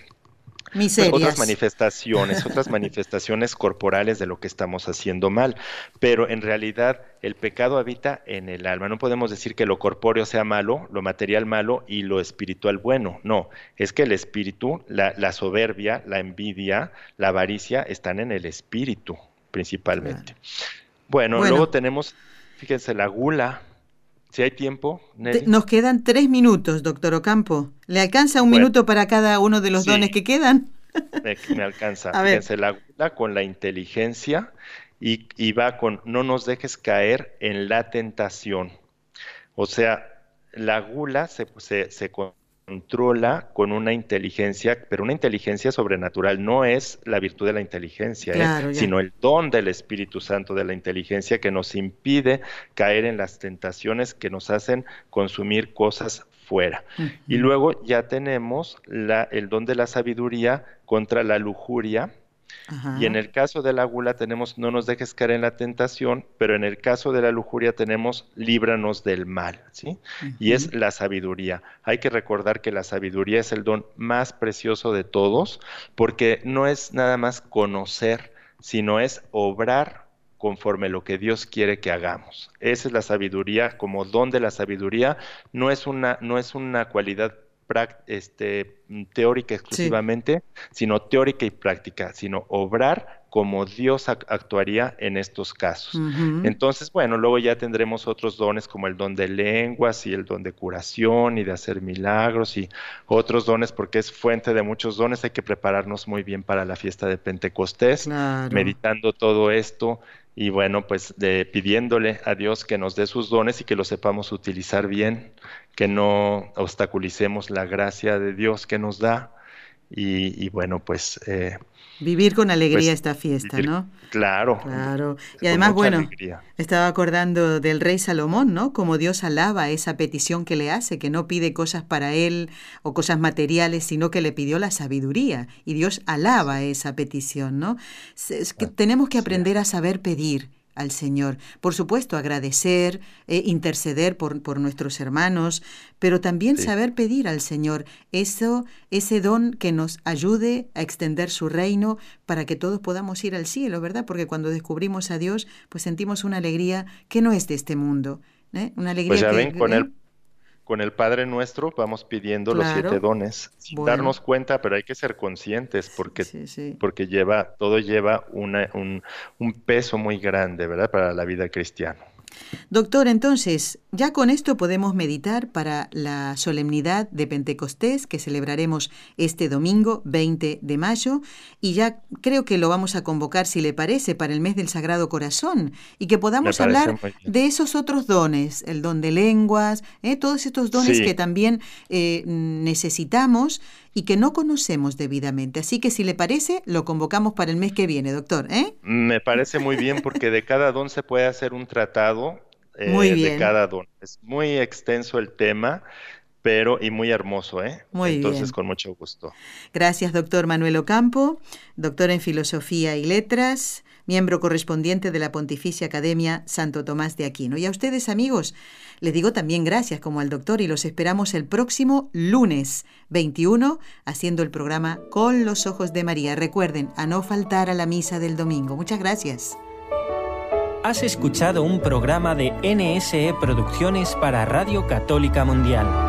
otras manifestaciones, otras (laughs) manifestaciones corporales de lo que estamos haciendo mal. Pero en realidad el pecado habita en el alma. No podemos decir que lo corpóreo sea malo, lo material malo y lo espiritual bueno. No, es que el espíritu, la, soberbia, la envidia, la avaricia están en el espíritu principalmente. Bueno, luego tenemos, fíjense, la gula. Si hay tiempo. Nos quedan tres minutos, doctor Ocampo. ¿Le alcanza un minuto para cada uno de los dones que quedan? (laughs) Me, alcanza. Fíjense, la gula con la inteligencia y, va con no nos dejes caer en la tentación. O sea, la gula se, se, se controla con una inteligencia, pero una inteligencia sobrenatural no es la virtud de la inteligencia, ¿eh? sino el don del Espíritu Santo de la inteligencia que nos impide caer en las tentaciones que nos hacen consumir cosas fuera. Y luego ya tenemos la, el don de la sabiduría contra la lujuria, y en el caso de la gula tenemos no nos dejes caer en la tentación, pero en el caso de la lujuria tenemos líbranos del mal, ¿sí? Y es la sabiduría. Hay que recordar que la sabiduría es el don más precioso de todos, porque no es nada más conocer, sino es obrar conforme lo que Dios quiere que hagamos. Esa es la sabiduría, como don de la sabiduría, no es una, no es una cualidad este, teórica exclusivamente, sino teórica y práctica, sino obrar como Dios actuaría en estos casos. Entonces, bueno, luego ya tendremos otros dones como el don de lenguas y el don de curación y de hacer milagros y otros dones porque es fuente de muchos dones. Hay que prepararnos muy bien para la fiesta de Pentecostés, meditando todo esto y bueno, pues de, pidiéndole a Dios que nos dé sus dones y que los sepamos utilizar bien, que no obstaculicemos la gracia de Dios que nos da y, bueno, pues eh, Vivir con alegría pues, esta fiesta, ¿no? Claro. Claro. Y además, bueno, estaba acordando del rey Salomón, ¿no? Como Dios alaba esa petición que le hace, que no pide cosas para él o cosas materiales, sino que le pidió la sabiduría. Y Dios alaba esa petición, ¿no? Es que tenemos que aprender a saber pedir al Señor. Por supuesto, agradecer, eh, interceder por, por, nuestros hermanos, pero también saber pedir al Señor eso, ese don que nos ayude a extender su reino para que todos podamos ir al cielo, ¿verdad? Porque cuando descubrimos a Dios, pues sentimos una alegría que no es de este mundo. ¿eh? Una alegría pues ya que, ven, con el con el Padre Nuestro vamos pidiendo los siete dones, sin darnos cuenta, pero hay que ser conscientes porque, porque lleva, todo lleva una, un, un peso muy grande, ¿verdad? Para la vida cristiana. Doctor, entonces, ya con esto podemos meditar para la solemnidad de Pentecostés que celebraremos este domingo 20 de mayo y ya creo que lo vamos a convocar, si le parece, para el mes del Sagrado Corazón y que podamos hablar de esos otros dones, el don de lenguas, ¿eh? todos estos dones que también eh, necesitamos y que no conocemos debidamente. Así que si le parece, lo convocamos para el mes que viene, doctor. ¿eh? Me parece muy bien porque de cada don se puede hacer un tratado eh, de cada don. Es muy extenso el tema pero y muy hermoso, ¿eh? Muy Entonces, con mucho gusto. Gracias, doctor Manuel Ocampo, doctor en Filosofía y Letras, miembro correspondiente de la Pontificia Academia Santo Tomás de Aquino. Y a ustedes, amigos, les digo también gracias como al doctor y los esperamos el próximo lunes 21 haciendo el programa Con los Ojos de María. Recuerden, a no faltar a la misa del domingo. Muchas gracias. Has escuchado un programa de NSE Producciones para Radio Católica Mundial.